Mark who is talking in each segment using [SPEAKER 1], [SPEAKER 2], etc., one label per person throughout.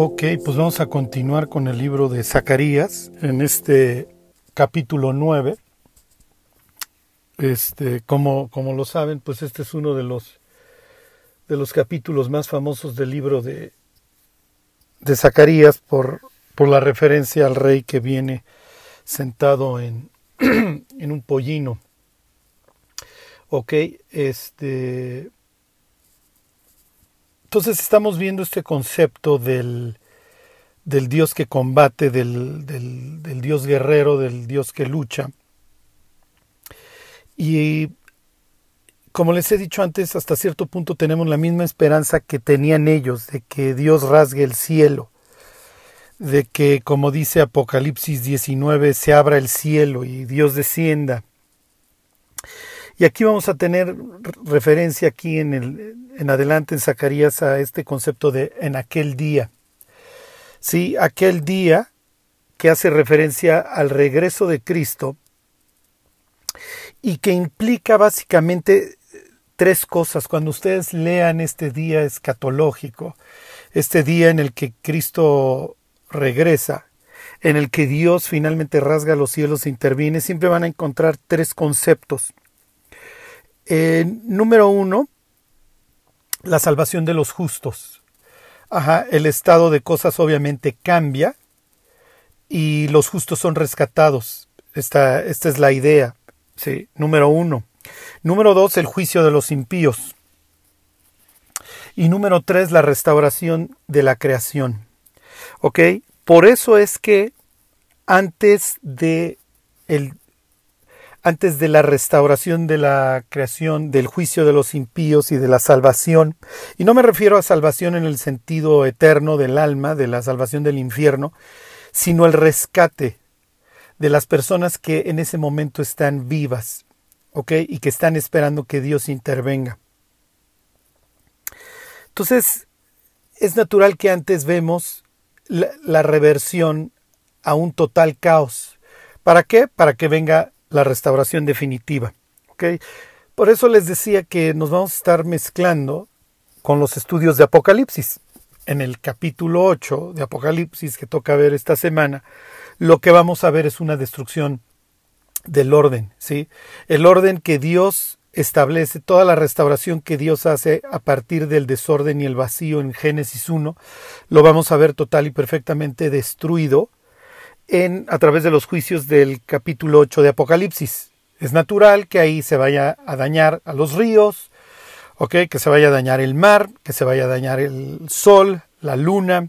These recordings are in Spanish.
[SPEAKER 1] Ok, pues vamos a continuar con el libro de Zacarías en este capítulo 9. Este, como, como lo saben, pues este es uno de los de los capítulos más famosos del libro de, de Zacarías por, por la referencia al rey que viene sentado en, en un pollino. Ok, este. Entonces estamos viendo este concepto del, del Dios que combate, del, del, del, Dios guerrero, del Dios que lucha. Y como les he dicho antes, hasta cierto punto tenemos la misma esperanza que tenían ellos, de que Dios rasgue el cielo, de que, como dice Apocalipsis 19, se abra el cielo y Dios descienda. Y aquí vamos a tener referencia aquí en, el, en adelante en Zacarías a este concepto de en aquel día. Sí, aquel día que hace referencia al regreso de Cristo y que implica básicamente tres cosas. Cuando ustedes lean este día escatológico, este día en el que Cristo regresa, en el que Dios finalmente rasga los cielos e interviene, siempre van a encontrar tres conceptos. Eh, número uno, la salvación de los justos. Ajá, el estado de cosas obviamente cambia y los justos son rescatados. Esta, esta es la idea. Sí, número uno. Número dos, el juicio de los impíos. Y número tres, la restauración de la creación. ¿Ok? Por eso es que antes de el antes de la restauración de la creación, del juicio de los impíos y de la salvación. Y no me refiero a salvación en el sentido eterno del alma, de la salvación del infierno, sino el rescate de las personas que en ese momento están vivas, ¿ok? Y que están esperando que Dios intervenga. Entonces, es natural que antes vemos la, la reversión a un total caos. ¿Para qué? Para que venga la restauración definitiva. ¿okay? Por eso les decía que nos vamos a estar mezclando con los estudios de Apocalipsis. En el capítulo 8 de Apocalipsis que toca ver esta semana, lo que vamos a ver es una destrucción del orden, ¿sí? El orden que Dios establece, toda la restauración que Dios hace a partir del desorden y el vacío en Génesis 1, lo vamos a ver total y perfectamente destruido en, a través de los juicios del capítulo 8 de Apocalipsis. Es natural que ahí se vaya a dañar a los ríos, que se vaya a dañar el mar, que se vaya a dañar el sol, la luna.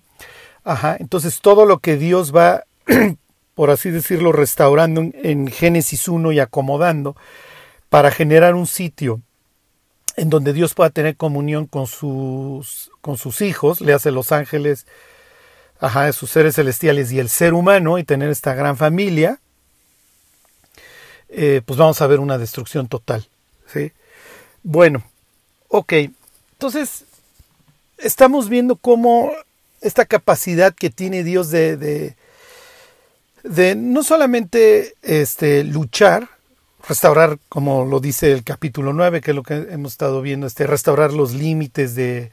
[SPEAKER 1] Ajá, entonces todo lo que Dios va, por así decirlo, restaurando en Génesis 1 y acomodando para generar un sitio en donde Dios pueda tener comunión con sus, con sus hijos, le hace los ángeles, ajá, de sus seres celestiales y el ser humano y tener esta gran familia, eh, pues vamos a ver una destrucción total. ¿sí? Bueno, ok, entonces estamos viendo cómo esta capacidad que tiene Dios de, de, no solamente este, luchar, restaurar, como lo dice el capítulo 9, que es lo que hemos estado viendo, este, restaurar los límites de,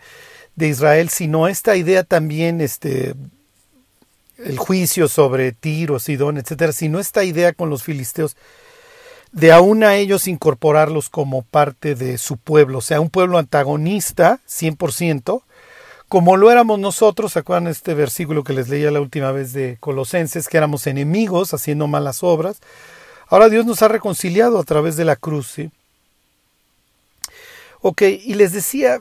[SPEAKER 1] de Israel, sino esta idea también este, el juicio sobre Tiro, Sidón, etcétera, sino esta idea con los filisteos de aún a ellos incorporarlos como parte de su pueblo, o sea, un pueblo antagonista, 100%, como lo éramos nosotros, ¿se acuerdan este versículo que les leía la última vez de Colosenses, que éramos enemigos haciendo malas obras? Ahora Dios nos ha reconciliado a través de la cruz, ¿sí? Ok, y les decía,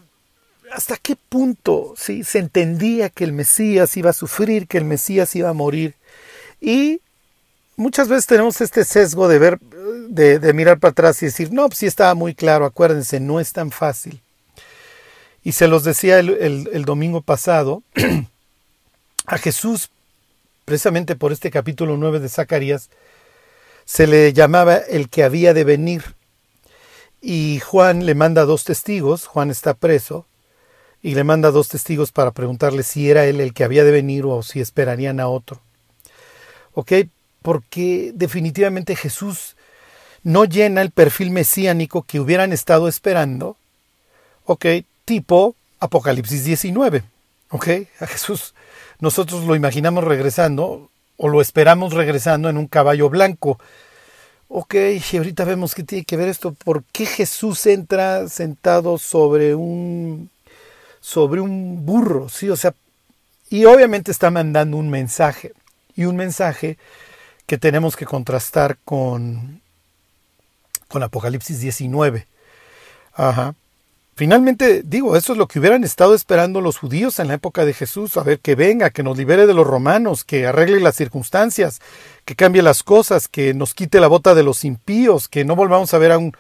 [SPEAKER 1] hasta qué punto ¿sí? se entendía que el Mesías iba a sufrir, que el Mesías iba a morir. Y muchas veces tenemos este sesgo de ver, de, mirar para atrás y decir, no, pues sí estaba muy claro, acuérdense, no es tan fácil. Y se los decía el, el, el domingo pasado, a Jesús, precisamente por este capítulo 9 de Zacarías, se le llamaba el que había de venir. Y Juan le manda dos testigos, Juan está preso, y le manda dos testigos para preguntarle si era él el que había de venir o si esperarían a otro. ¿Ok? Porque definitivamente Jesús no llena el perfil mesiánico que hubieran estado esperando. ¿Ok? Tipo Apocalipsis 19. ¿Ok? A Jesús nosotros lo imaginamos regresando o lo esperamos regresando en un caballo blanco. Ok, y ahorita vemos qué tiene que ver esto. ¿Por qué Jesús entra sentado sobre un sobre un burro? Sí, o sea, y obviamente está mandando un mensaje. Y un mensaje que tenemos que contrastar con, con Apocalipsis 19. Ajá. Finalmente, digo, eso es lo que hubieran estado esperando los judíos en la época de Jesús, a ver que venga, que nos libere de los romanos, que arregle las circunstancias, que cambie las cosas, que nos quite la bota de los impíos, que no volvamos a ver a un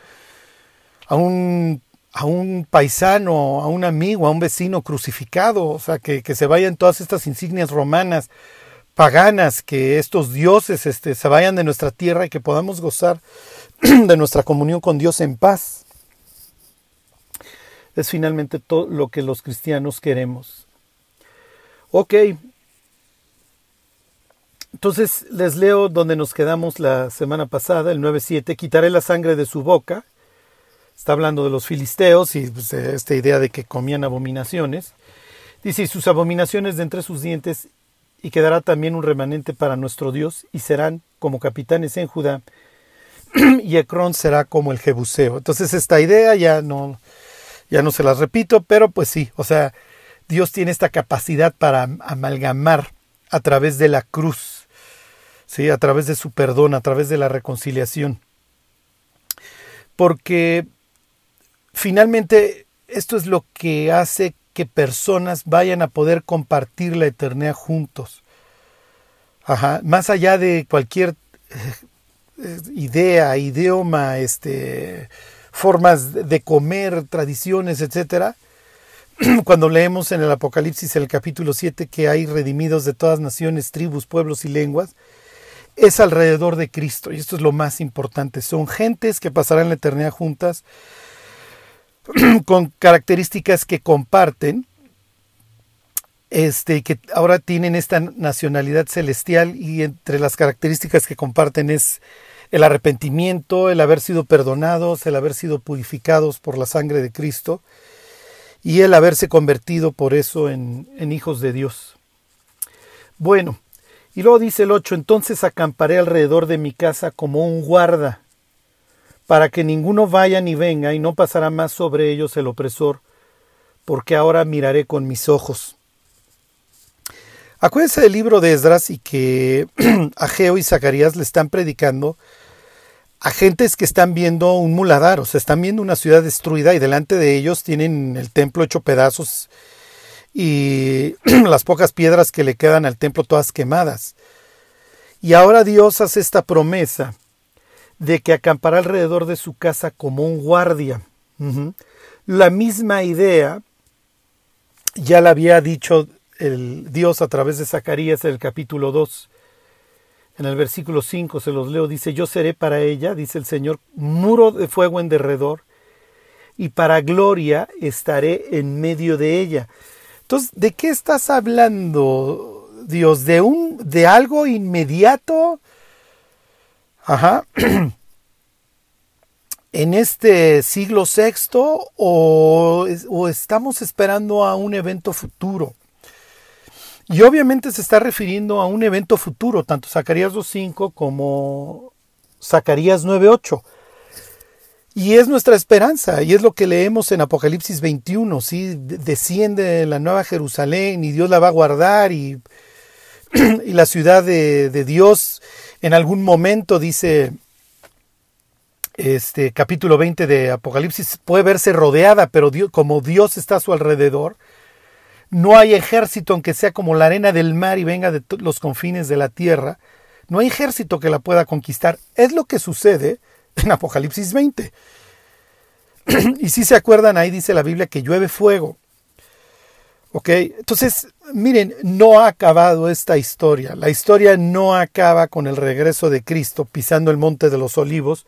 [SPEAKER 1] a un a un paisano, a un amigo, a un vecino crucificado, o sea, que, que se vayan todas estas insignias romanas, paganas, que estos dioses este, se vayan de nuestra tierra y que podamos gozar de nuestra comunión con Dios en paz es finalmente todo lo que los cristianos queremos. Ok. Entonces les leo donde nos quedamos la semana pasada, el 9.7, quitaré la sangre de su boca. Está hablando de los filisteos y pues, esta idea de que comían abominaciones. Dice, y sus abominaciones de entre sus dientes, y quedará también un remanente para nuestro Dios, y serán como capitanes en Judá, y Ecrón será como el Jebuseo. Entonces esta idea ya no, ya no se las repito, pero pues sí, o sea, Dios tiene esta capacidad para amalgamar a través de la cruz, ¿sí? a través de su perdón, a través de la reconciliación. Porque finalmente esto es lo que hace que personas vayan a poder compartir la eternidad juntos. Ajá, más allá de cualquier eh, idea, idioma, este, formas de comer, tradiciones, etcétera. Cuando leemos en el Apocalipsis, el capítulo 7, que hay redimidos de todas naciones, tribus, pueblos y lenguas, es alrededor de Cristo. Y esto es lo más importante. Son gentes que pasarán la eternidad juntas con características que comparten, este, que ahora tienen esta nacionalidad celestial y entre las características que comparten es el arrepentimiento, el haber sido perdonados, el haber sido purificados por la sangre de Cristo y el haberse convertido por eso en, hijos de Dios. Bueno, y luego dice el 8, entonces acamparé alrededor de mi casa como un guarda, para que ninguno vaya ni venga y no pasará más sobre ellos el opresor, porque ahora miraré con mis ojos. Acuérdense del libro de Esdras y que Ageo y Zacarías le están predicando a gentes que están viendo un muladar, o sea, están viendo una ciudad destruida y delante de ellos tienen el templo hecho pedazos y las pocas piedras que le quedan al templo todas quemadas. Y ahora Dios hace esta promesa de que acampará alrededor de su casa como un guardia. La misma idea ya la había dicho el Dios a través de Zacarías en el capítulo 2. En el versículo 5 se los leo, dice, yo seré para ella, dice el Señor, muro de fuego en derredor, y para gloria estaré en medio de ella. Entonces, ¿de qué estás hablando, Dios? ¿De un de algo inmediato? Ajá. en este siglo sexto o, o estamos esperando a un evento futuro? Y obviamente se está refiriendo a un evento futuro, tanto Zacarías 2.5 como Zacarías 9.8. Y es nuestra esperanza, y es lo que leemos en Apocalipsis 21, ¿sí? Desciende la nueva Jerusalén y Dios la va a guardar y, y la ciudad de, de, Dios en algún momento, dice este capítulo 20 de Apocalipsis, puede verse rodeada, pero como Dios está a su alrededor, no hay ejército, aunque sea como la arena del mar y venga de los confines de la tierra, no hay ejército que la pueda conquistar. Es lo que sucede en Apocalipsis 20. y si se acuerdan, ahí dice la Biblia que llueve fuego. ¿Ok? Entonces, miren, no ha acabado esta historia. La historia no acaba con el regreso de Cristo pisando el monte de los olivos,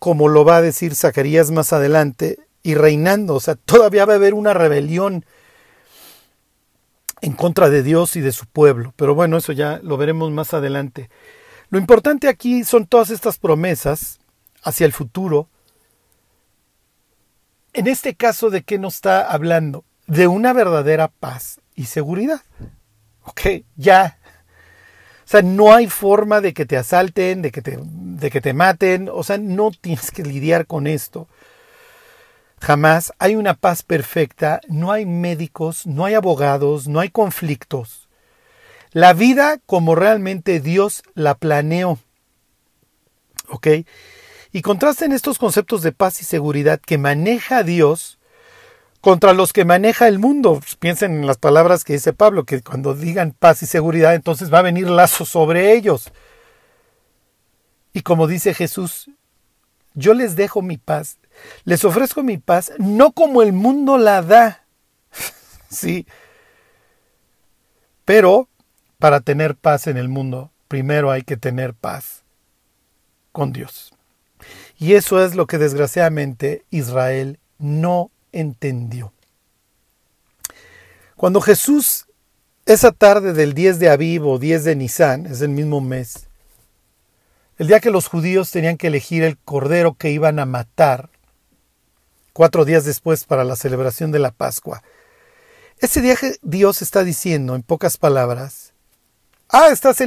[SPEAKER 1] como lo va a decir Zacarías más adelante, y reinando. O sea, todavía va a haber una rebelión en contra de Dios y de su pueblo. Pero bueno, eso ya lo veremos más adelante. Lo importante aquí son todas estas promesas hacia el futuro. En este caso, ¿de qué nos está hablando? De una verdadera paz y seguridad. Ok, ya. O sea, no hay forma de que te asalten, de que te, de que te maten. O sea, no tienes que lidiar con esto. Jamás hay una paz perfecta, no hay médicos, no hay abogados, no hay conflictos. La vida como realmente Dios la planeó. ¿Ok? Y contrasten estos conceptos de paz y seguridad que maneja Dios contra los que maneja el mundo. Piensen en las palabras que dice Pablo, que cuando digan paz y seguridad, entonces va a venir lazo sobre ellos. Y como dice Jesús, yo les dejo mi paz, les ofrezco mi paz, no como el mundo la da. sí. Pero para tener paz en el mundo, primero hay que tener paz con Dios. Y eso es lo que desgraciadamente Israel no entendió. Cuando Jesús, esa tarde del 10 de Aviv o 10 de Nisan, es el mismo mes, el día que los judíos tenían que elegir el cordero que iban a matar, cuatro días después para la celebración de la Pascua, ese día Dios está diciendo, en pocas palabras, ah, estás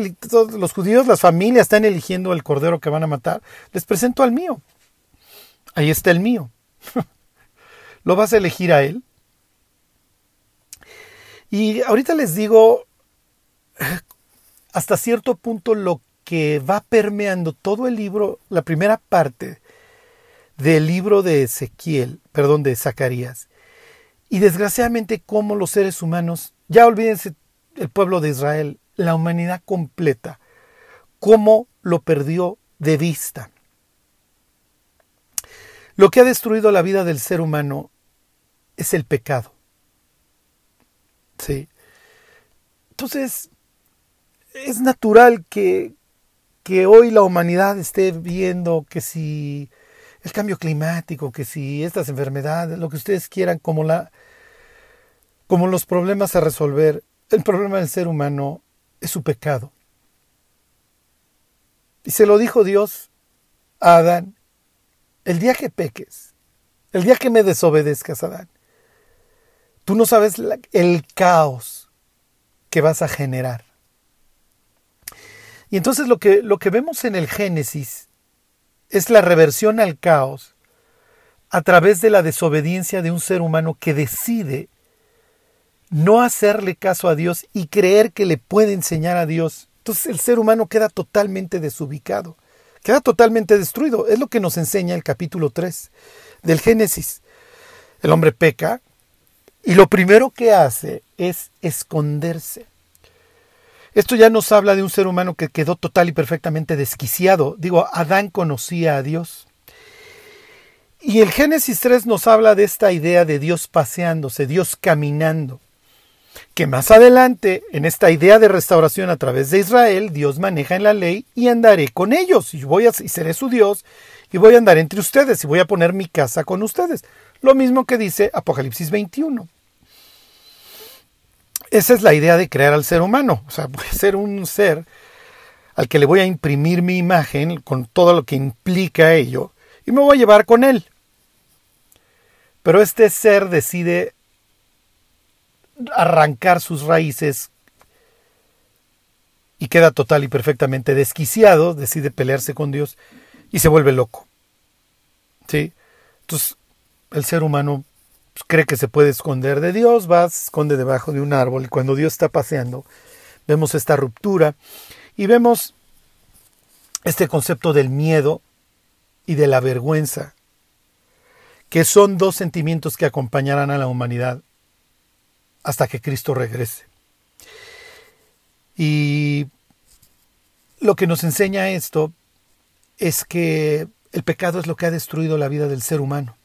[SPEAKER 1] los judíos, las familias están eligiendo el cordero que van a matar, les presento al mío. Ahí está el mío. ¿Lo vas a elegir a Él? Y ahorita les digo hasta cierto punto lo que va permeando todo el libro, la primera parte del libro de Ezequiel, perdón, de Zacarías. Y desgraciadamente cómo los seres humanos, ya olvídense el pueblo de Israel, la humanidad completa, cómo lo perdió de vista. Lo que ha destruido la vida del ser humano es el pecado. Sí. Entonces, es natural que, que hoy la humanidad esté viendo que si el cambio climático, que si estas enfermedades, lo que ustedes quieran, como la como los problemas a resolver, el problema del ser humano es su pecado. Y se lo dijo Dios a Adán, el día que peques, el día que me desobedezcas, Adán, Tú no sabes el caos que vas a generar. Y entonces lo que, lo que vemos en el Génesis es la reversión al caos a través de la desobediencia de un ser humano que decide no hacerle caso a Dios y creer que le puede enseñar a Dios. Entonces el ser humano queda totalmente desubicado, queda totalmente destruido. Es lo que nos enseña el capítulo 3 del Génesis. El hombre peca, y lo primero que hace es esconderse. Esto ya nos habla de un ser humano que quedó total y perfectamente desquiciado. Digo, Adán conocía a Dios. Y el Génesis 3 nos habla de esta idea de Dios paseándose, Dios caminando. Que más adelante, en esta idea de restauración a través de Israel, Dios maneja en la ley y andaré con ellos, y, voy a, seré su Dios, y voy a andar entre ustedes, y voy a poner mi casa con ustedes. Lo mismo que dice Apocalipsis 21. Esa es la idea de crear al ser humano. O sea, a ser un ser al que le voy a imprimir mi imagen con todo lo que implica ello y me voy a llevar con él. Pero este ser decide arrancar sus raíces y queda total y perfectamente desquiciado, decide pelearse con Dios y se vuelve loco. ¿Sí? Entonces, el ser humano pues, cree que se puede esconder de Dios, va, se esconde debajo de un árbol y cuando Dios está paseando, vemos esta ruptura y vemos este concepto del miedo y de la vergüenza, que son dos sentimientos que acompañarán a la humanidad hasta que Cristo regrese. Y lo que nos enseña esto es que el pecado es lo que ha destruido la vida del ser humano.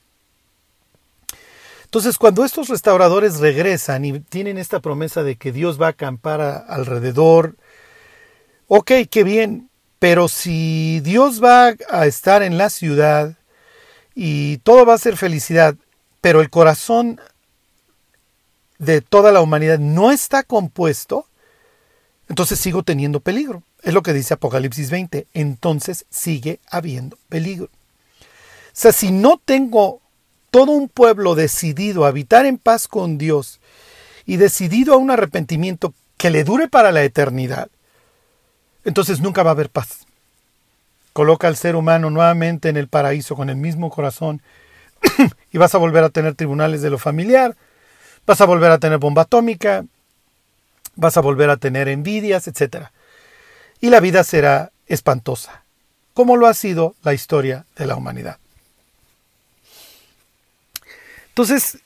[SPEAKER 1] Entonces, cuando estos restauradores regresan y tienen esta promesa de que Dios va a acampar alrededor, ok, qué bien, pero si Dios va a estar en la ciudad y todo va a ser felicidad, pero el corazón de toda la humanidad no está compuesto, entonces sigo teniendo peligro. Es lo que dice Apocalipsis 20. Entonces sigue habiendo peligro. O sea, si no tengo todo un pueblo decidido a habitar en paz con Dios y decidido a un arrepentimiento que le dure para la eternidad, entonces nunca va a haber paz. Coloca al ser humano nuevamente en el paraíso con el mismo corazón y vas a volver a tener tribunales de lo familiar, vas a volver a tener bomba atómica, vas a volver a tener envidias, etc. Y la vida será espantosa, como lo ha sido la historia de la humanidad. Entonces,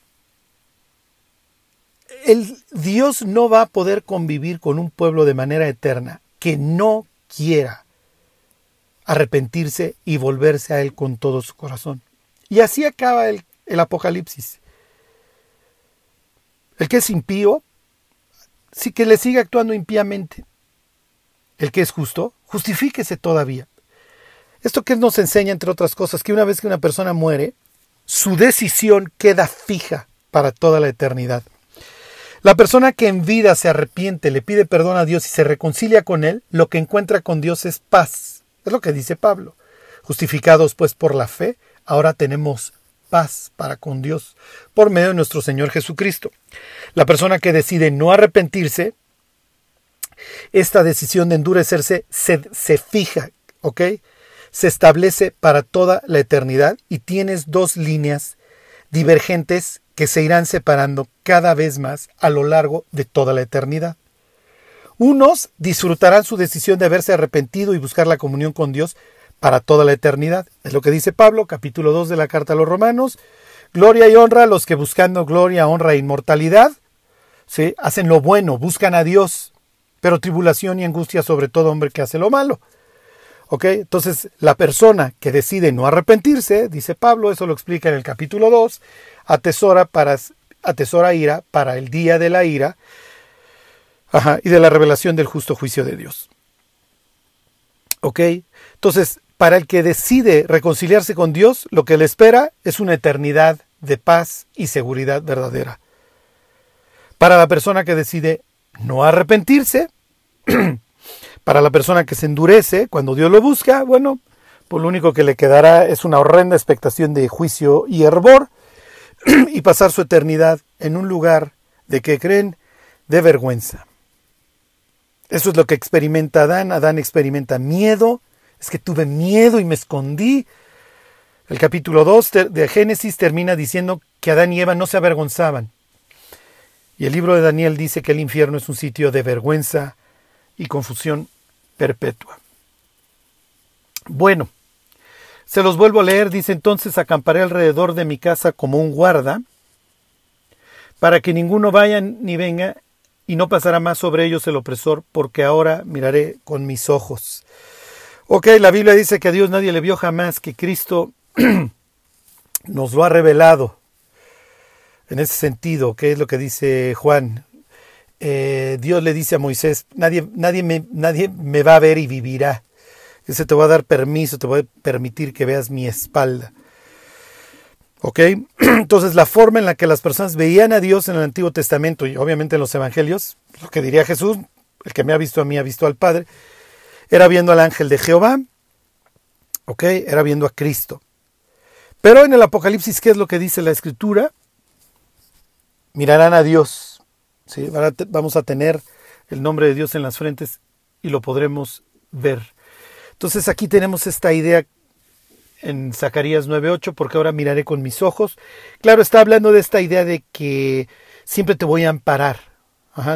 [SPEAKER 1] el Dios no va a poder convivir con un pueblo de manera eterna que no quiera arrepentirse y volverse a Él con todo su corazón. Y así acaba el, el Apocalipsis. El que es impío, sí que le sigue actuando impíamente. El que es justo, justifíquese todavía. Esto que nos enseña, entre otras cosas, que una vez que una persona muere, su decisión queda fija para toda la eternidad. La persona que en vida se arrepiente, le pide perdón a Dios y se reconcilia con Él, lo que encuentra con Dios es paz. Es lo que dice Pablo. Justificados pues por la fe, ahora tenemos paz para con Dios por medio de nuestro Señor Jesucristo. La persona que decide no arrepentirse, esta decisión de endurecerse se, se fija, ¿ok? Se establece para toda la eternidad y tienes dos líneas divergentes que se irán separando cada vez más a lo largo de toda la eternidad. Unos disfrutarán su decisión de haberse arrepentido y buscar la comunión con Dios para toda la eternidad. Es lo que dice Pablo, capítulo 2 de la carta a los romanos. Gloria y honra a los que buscando gloria, honra e inmortalidad, ¿sí? hacen lo bueno, buscan a Dios, pero tribulación y angustia sobre todo hombre que hace lo malo. ¿Ok? Entonces, la persona que decide no arrepentirse, dice Pablo, eso lo explica en el capítulo 2, atesora, para, atesora ira para el día de la ira ajá, y de la revelación del justo juicio de Dios. ¿Ok? Entonces, para el que decide reconciliarse con Dios, lo que le espera es una eternidad de paz y seguridad verdadera. Para la persona que decide no arrepentirse, para la persona que se endurece cuando Dios lo busca, bueno, pues lo único que le quedará es una horrenda expectación de juicio y hervor y pasar su eternidad en un lugar de que creen de vergüenza. Eso es lo que experimenta Adán. Adán experimenta miedo, es que tuve miedo y me escondí. El capítulo 2 de Génesis termina diciendo que Adán y Eva no se avergonzaban. Y el libro de Daniel dice que el infierno es un sitio de vergüenza y confusión perpetua. Bueno, se los vuelvo a leer. Dice entonces acamparé alrededor de mi casa como un guarda, para que ninguno vaya ni venga, y no pasará más sobre ellos el opresor, porque ahora miraré con mis ojos. Ok, la Biblia dice que a Dios nadie le vio jamás, que Cristo nos lo ha revelado. En ese sentido, ¿qué es lo que dice Juan? Eh, Dios le dice a Moisés, nadie, nadie, me, nadie me va a ver y vivirá. Ese te va a dar permiso, te va a permitir que veas mi espalda. ¿Ok? Entonces la forma en la que las personas veían a Dios en el Antiguo Testamento y obviamente en los Evangelios, lo que diría Jesús, el que me ha visto a mí ha visto al Padre, era viendo al ángel de Jehová, ¿ok? Era viendo a Cristo. Pero en el Apocalipsis, ¿qué es lo que dice la Escritura? Mirarán a Dios, ¿sí? Vamos a tener el nombre de Dios en las frentes y lo podremos ver. Entonces aquí tenemos esta idea en Zacarías 9:8, porque ahora miraré con mis ojos. Claro, está hablando de esta idea de que siempre te voy a amparar,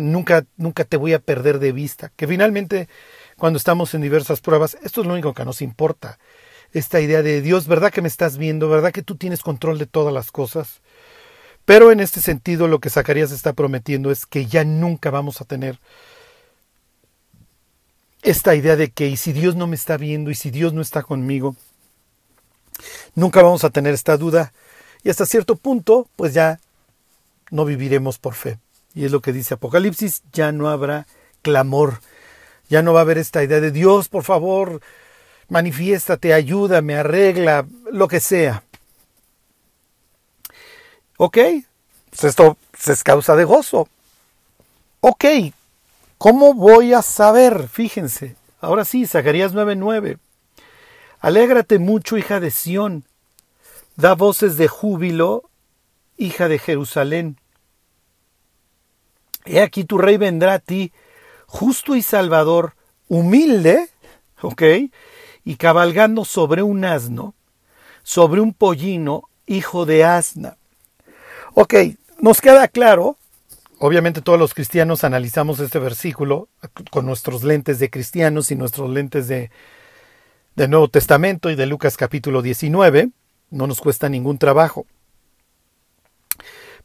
[SPEAKER 1] nunca, nunca te voy a perder de vista, que finalmente cuando estamos en diversas pruebas, esto es lo único que nos importa. Esta idea de Dios, ¿verdad que me estás viendo? ¿Verdad que tú tienes control de todas las cosas? Pero en este sentido lo que Zacarías está prometiendo es que ya nunca vamos a tener esta idea de que y si Dios no me está viendo y si Dios no está conmigo, nunca vamos a tener esta duda y hasta cierto punto pues ya no viviremos por fe. Y es lo que dice Apocalipsis, ya no habrá clamor, ya no va a haber esta idea de Dios, por favor, manifiéstate, ayúdame, arregla, lo que sea. Ok, pues esto es causa de gozo. Ok, ¿cómo voy a saber? Fíjense, ahora sí, Zacarías 9:9. Alégrate mucho, hija de Sión. Da voces de júbilo, hija de Jerusalén. He aquí tu rey vendrá a ti, justo y salvador, humilde, ¿ok? Y cabalgando sobre un asno, sobre un pollino, hijo de asna. Ok, nos queda claro, obviamente todos los cristianos analizamos este versículo con nuestros lentes de cristianos y nuestros lentes de, Nuevo Testamento y de Lucas capítulo 19, no nos cuesta ningún trabajo.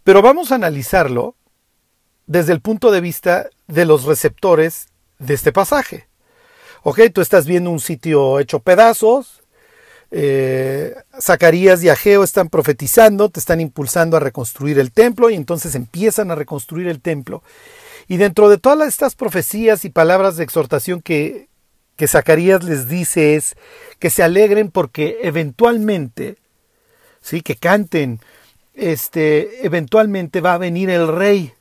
[SPEAKER 1] Pero vamos a analizarlo desde el punto de vista de los receptores de este pasaje. Ok, tú estás viendo un sitio hecho pedazos, eh, Zacarías y Ageo están profetizando, te están impulsando a reconstruir el templo y entonces empiezan a reconstruir el templo. Y dentro de todas estas profecías y palabras de exhortación que, que Zacarías les dice es que se alegren porque eventualmente, sí, que canten, este, eventualmente va a venir el rey.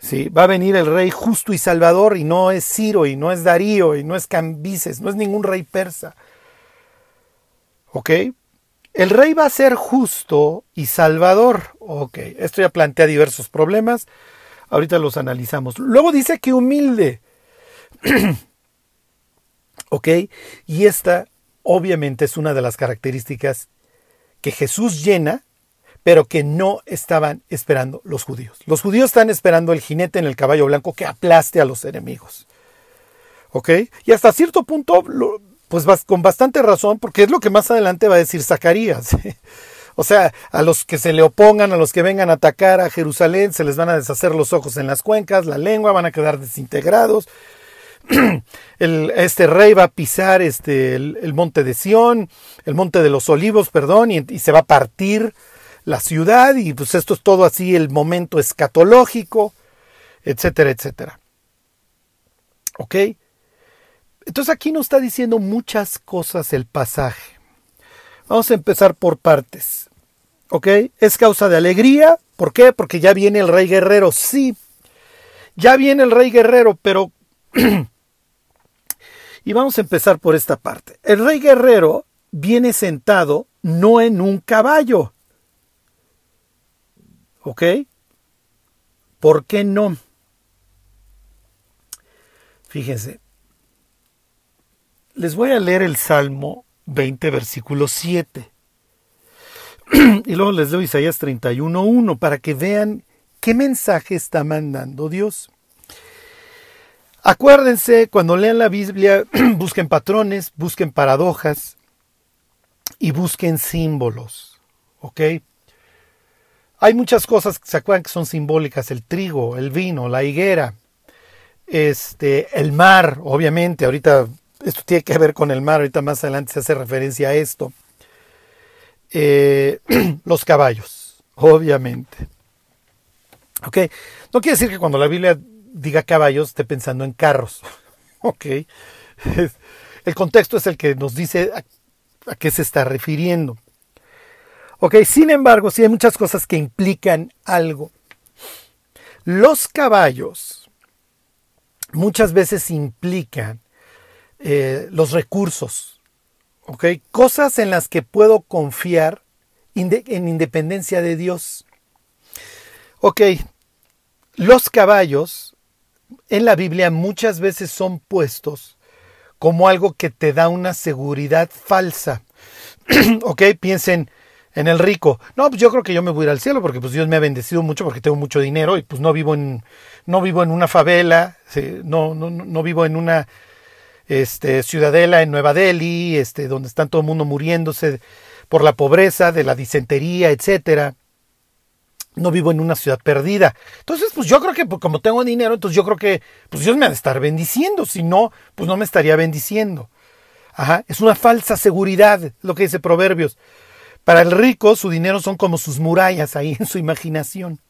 [SPEAKER 1] Sí, va a venir el rey justo y salvador y no es Ciro y no es Darío y no es Cambises, no es ningún rey persa. ¿Ok? El rey va a ser justo y salvador. Ok, esto ya plantea diversos problemas. Ahorita los analizamos. Luego dice que humilde. ¿Ok? Y esta obviamente es una de las características que Jesús llena, pero que no estaban esperando los judíos. Los judíos están esperando el jinete en el caballo blanco que aplaste a los enemigos. ¿Ok? Y hasta cierto punto pues con bastante razón, porque es lo que más adelante va a decir Zacarías. o sea, a los que se le opongan, a los que vengan a atacar a Jerusalén, se les van a deshacer los ojos en las cuencas, la lengua, van a quedar desintegrados. Este rey va a pisar este, el, monte de Sión, el monte de los olivos, perdón, y, y se va a partir la ciudad, y pues esto es todo así el momento escatológico, etcétera, etcétera. ¿Ok? Entonces aquí nos está diciendo muchas cosas el pasaje. Vamos a empezar por partes. ¿Ok? Es causa de alegría. ¿Por qué? Porque ya viene el rey guerrero. Sí, ya viene el rey guerrero, pero... y vamos a empezar por esta parte. El rey guerrero viene sentado no en un caballo. ¿Ok? ¿Por qué no? Fíjense, les voy a leer el Salmo 20, versículo 7. y luego les leo Isaías 31.1 para que vean qué mensaje está mandando Dios. Acuérdense, cuando lean la Biblia, busquen patrones, busquen paradojas y busquen símbolos. ¿Ok? Hay muchas cosas que se acuerdan que son simbólicas, el trigo, el vino, la higuera, este, el mar, obviamente, ahorita esto tiene que ver con el mar, ahorita más adelante se hace referencia a esto. Eh, los caballos, obviamente. ¿Ok? No quiere decir que cuando la Biblia diga caballos esté pensando en carros. ¿Ok? El contexto es el que nos dice a, a qué se está refiriendo. ¿Ok? Sin embargo, sí hay muchas cosas que implican algo. Los caballos muchas veces implican eh, los recursos, ¿ok? Cosas en las que puedo confiar en independencia de Dios. Ok, los caballos en la Biblia muchas veces son puestos como algo que te da una seguridad falsa. ok, piensen en el rico. No, pues yo creo que yo me voy a ir al cielo porque pues Dios me ha bendecido mucho porque tengo mucho dinero y pues no vivo en, no vivo en una favela, no, no, no vivo en una este, Ciudadela en Nueva Delhi, este, donde están todo el mundo muriéndose por la pobreza, de la disentería, etcétera. No vivo en una ciudad perdida. Entonces, pues yo creo que pues, como tengo dinero, entonces yo creo que pues Dios me ha de estar bendiciendo. Si no, pues no me estaría bendiciendo. Ajá, es una falsa seguridad, lo que dice Proverbios. Para el rico, su dinero son como sus murallas ahí en su imaginación.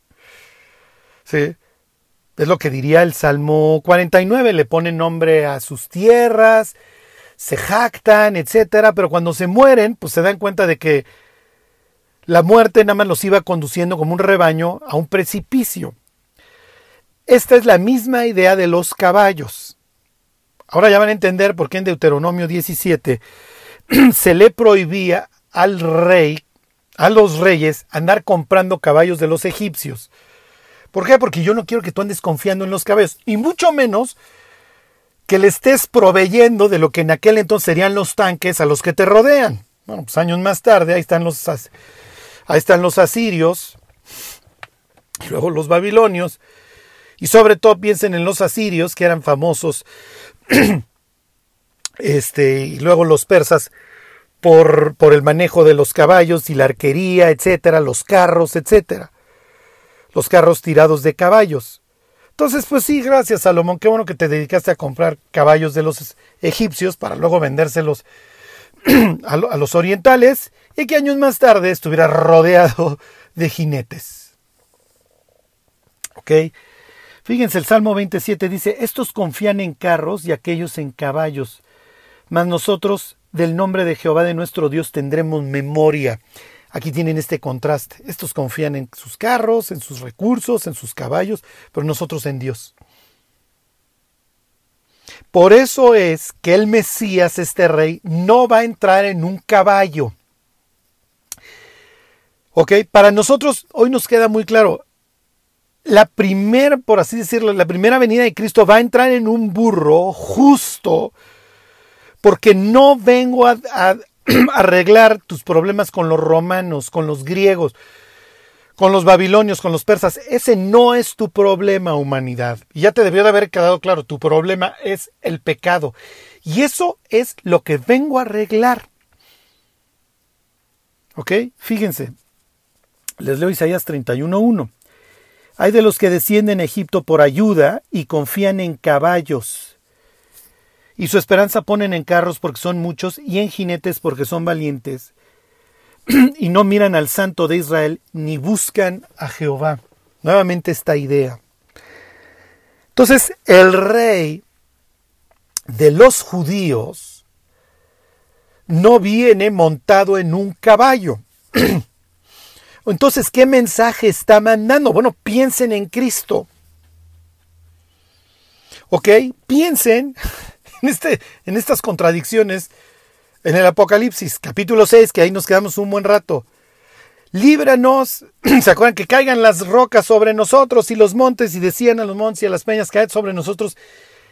[SPEAKER 1] ¿Sí? Es lo que diría el Salmo 49, le ponen nombre a sus tierras, se jactan, etcétera, pero cuando se mueren, pues se dan cuenta de que la muerte nada más los iba conduciendo como un rebaño a un precipicio. Esta es la misma idea de los caballos. Ahora ya van a entender por qué en Deuteronomio 17 se le prohibía al rey a los reyes andar comprando caballos de los egipcios. ¿Por qué? Porque yo no quiero que tú andes confiando en los caballos, y mucho menos que le estés proveyendo de lo que en aquel entonces serían los tanques a los que te rodean. Bueno, pues años más tarde, ahí están los, ahí están los asirios, y luego los babilonios, y sobre todo piensen en los asirios, que eran famosos, este, y luego los persas, por, por el manejo de los caballos y la arquería, etcétera, los carros, etcétera. Los carros tirados de caballos. Entonces, pues sí, gracias Salomón, qué bueno que te dedicaste a comprar caballos de los egipcios para luego vendérselos a, los orientales y que años más tarde estuviera rodeado de jinetes. ¿Ok? Fíjense, el Salmo 27 dice, estos confían en carros y aquellos en caballos, mas nosotros del nombre de Jehová de nuestro Dios tendremos memoria. Aquí tienen este contraste. Estos confían en sus carros, en sus recursos, en sus caballos, pero nosotros en Dios. Por eso es que el Mesías, este rey, no va a entrar en un caballo. ¿Ok? Para nosotros hoy nos queda muy claro. La primera, por así decirlo, la primera venida de Cristo va a entrar en un burro justo, porque no vengo a, arreglar tus problemas con los romanos, con los griegos, con los babilonios, con los persas. Ese no es tu problema, humanidad. Y ya te debió de haber quedado claro, tu problema es el pecado. Y eso es lo que vengo a arreglar. ¿Ok? Fíjense. Les leo Isaías 31.1. Hay de los que descienden a Egipto por ayuda y confían en caballos y su esperanza ponen en carros porque son muchos y en jinetes porque son valientes, y no miran al Santo de Israel ni buscan a Jehová. Nuevamente esta idea. Entonces el rey de los judíos no viene montado en un caballo. Entonces, ¿qué mensaje está mandando? Bueno, piensen en Cristo. ¿Ok? Piensen en, este, en estas contradicciones en el Apocalipsis, capítulo 6, que ahí nos quedamos un buen rato. Líbranos, ¿se acuerdan que caigan las rocas sobre nosotros y los montes y decían a los montes y a las peñas, caed sobre nosotros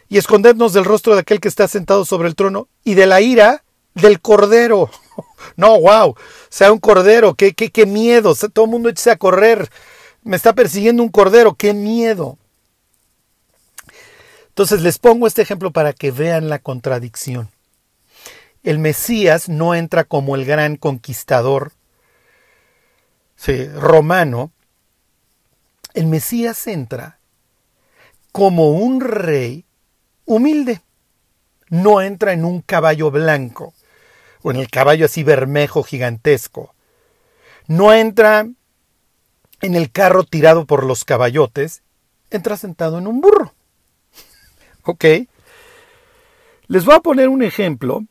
[SPEAKER 1] y escondednos del rostro de aquel que está sentado sobre el trono y de la ira del cordero. No, wow, sea un cordero, qué, qué, qué miedo, todo el mundo eche a correr, me está persiguiendo un cordero, qué miedo. Entonces les pongo este ejemplo para que vean la contradicción. El Mesías no entra como el gran conquistador romano. El Mesías entra como un rey humilde. No entra en un caballo blanco o en el caballo así bermejo gigantesco. No entra en el carro tirado por los caballotes, entra sentado en un burro. ¿Ok? Les voy a poner un ejemplo.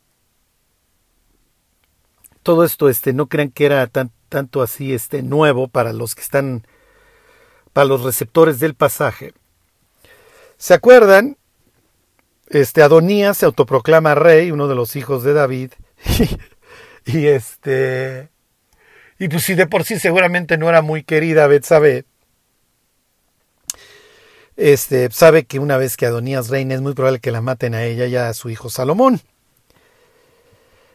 [SPEAKER 1] Todo esto, este, no crean que era tan, tanto así, este, nuevo para los que están, para los receptores del pasaje. ¿Se acuerdan? Este, Adonías se autoproclama rey, uno de los hijos de David, y, este, y pues si de por sí seguramente no era muy querida Betsabé, este, sabe que una vez que Adonías reina es muy probable que la maten a ella y a su hijo Salomón.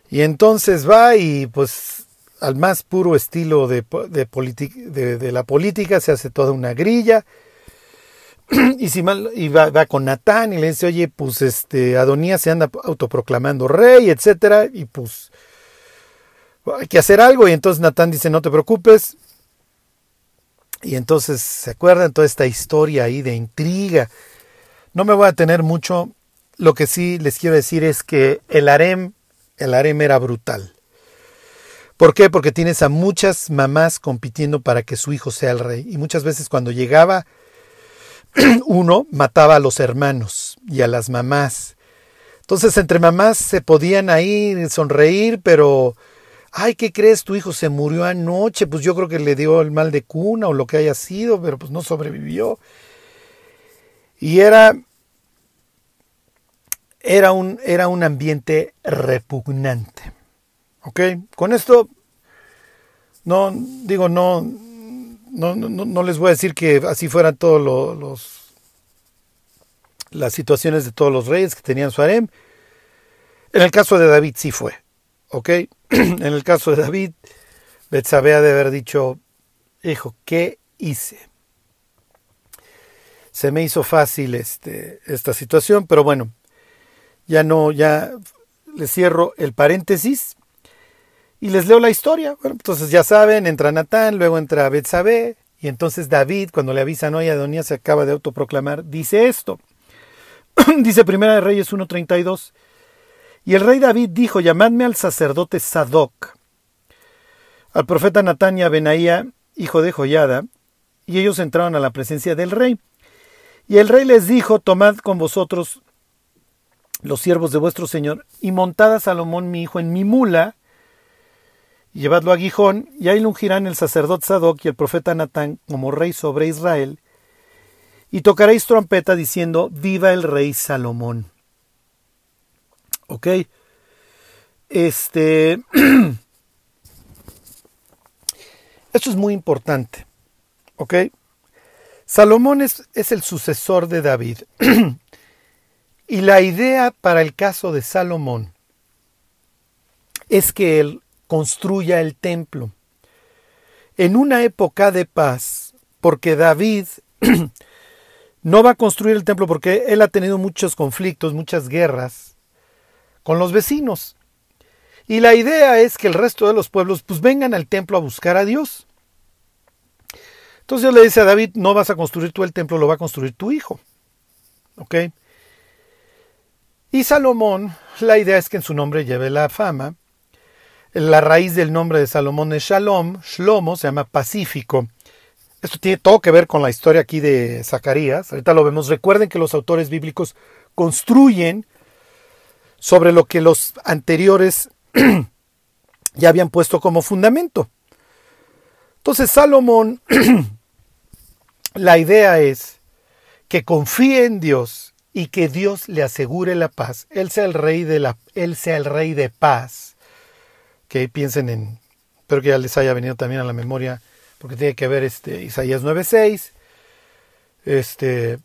[SPEAKER 1] Y entonces va y pues al más puro estilo de, de, la política se hace toda una grilla. Y, si mal, y va, con Natán y le dice, oye, pues este Adonías se anda autoproclamando rey, etcétera, y pues hay que hacer algo. Y entonces Natán dice, no te preocupes, y entonces, ¿se acuerdan toda esta historia ahí de intriga? No me voy a tener mucho. Lo que sí les quiero decir es que el harem, el harem era brutal. ¿Por qué? Porque tienes a muchas mamás compitiendo para que su hijo sea el rey. Y muchas veces cuando llegaba uno, mataba a los hermanos y a las mamás. Entonces entre mamás se podían ahí sonreír, pero ay, ¿qué crees? Tu hijo se murió anoche, pues yo creo que le dio el mal de cuna o lo que haya sido, pero pues no sobrevivió. Y era, era, un, era un ambiente repugnante. ¿Ok? Con esto No, digo, no, no, no, les voy a decir que así fueran todos las situaciones de todos los reyes que tenían su harem. En el caso de David sí fue, ¿ok? en el caso de David, Betsabé ha de haber dicho, hijo, ¿qué hice? Se me hizo fácil este, esta situación, pero bueno, ya no, ya le cierro el paréntesis y les leo la historia. Bueno, entonces ya saben, entra Natán, luego entra Betsabé, y entonces David, cuando le avisan hoy Adonías se acaba de autoproclamar, dice esto. dice Primera de Reyes 1.32. Y el rey David dijo, llamadme al sacerdote Sadoc, al profeta Natán y a Benaía, hijo de Joyada, y ellos entraron a la presencia del rey. Y el rey les dijo, tomad con vosotros los siervos de vuestro señor, y montad a Salomón mi hijo en mi mula, y llevadlo a Gijón, y ahí ungirán el sacerdote Sadoc y el profeta Natán como rey sobre Israel, y tocaréis trompeta diciendo, viva el rey Salomón. ¿Ok? Este... Esto es muy importante. ¿Ok? Salomón es, es el sucesor de David. y la idea para el caso de Salomón es que él construya el templo. En una época de paz, porque David no va a construir el templo porque él ha tenido muchos conflictos, muchas guerras con los vecinos. Y la idea es que el resto de los pueblos pues vengan al templo a buscar a Dios. Entonces Dios le dice a David, no vas a construir tú el templo, lo va a construir tu hijo. ¿Ok? Y Salomón, la idea es que en su nombre lleve la fama. La raíz del nombre de Salomón es Shalom, Shlomo se llama Pacífico. Esto tiene todo que ver con la historia aquí de Zacarías. Ahorita lo vemos. Recuerden que los autores bíblicos construyen sobre lo que los anteriores ya habían puesto como fundamento. Entonces Salomón, la idea es que confíe en Dios y que Dios le asegure la paz. Él sea el rey de la, él sea el rey de paz. Que piensen en, espero que ya les haya venido también a la memoria porque tiene que ver este Isaías 9:6. Este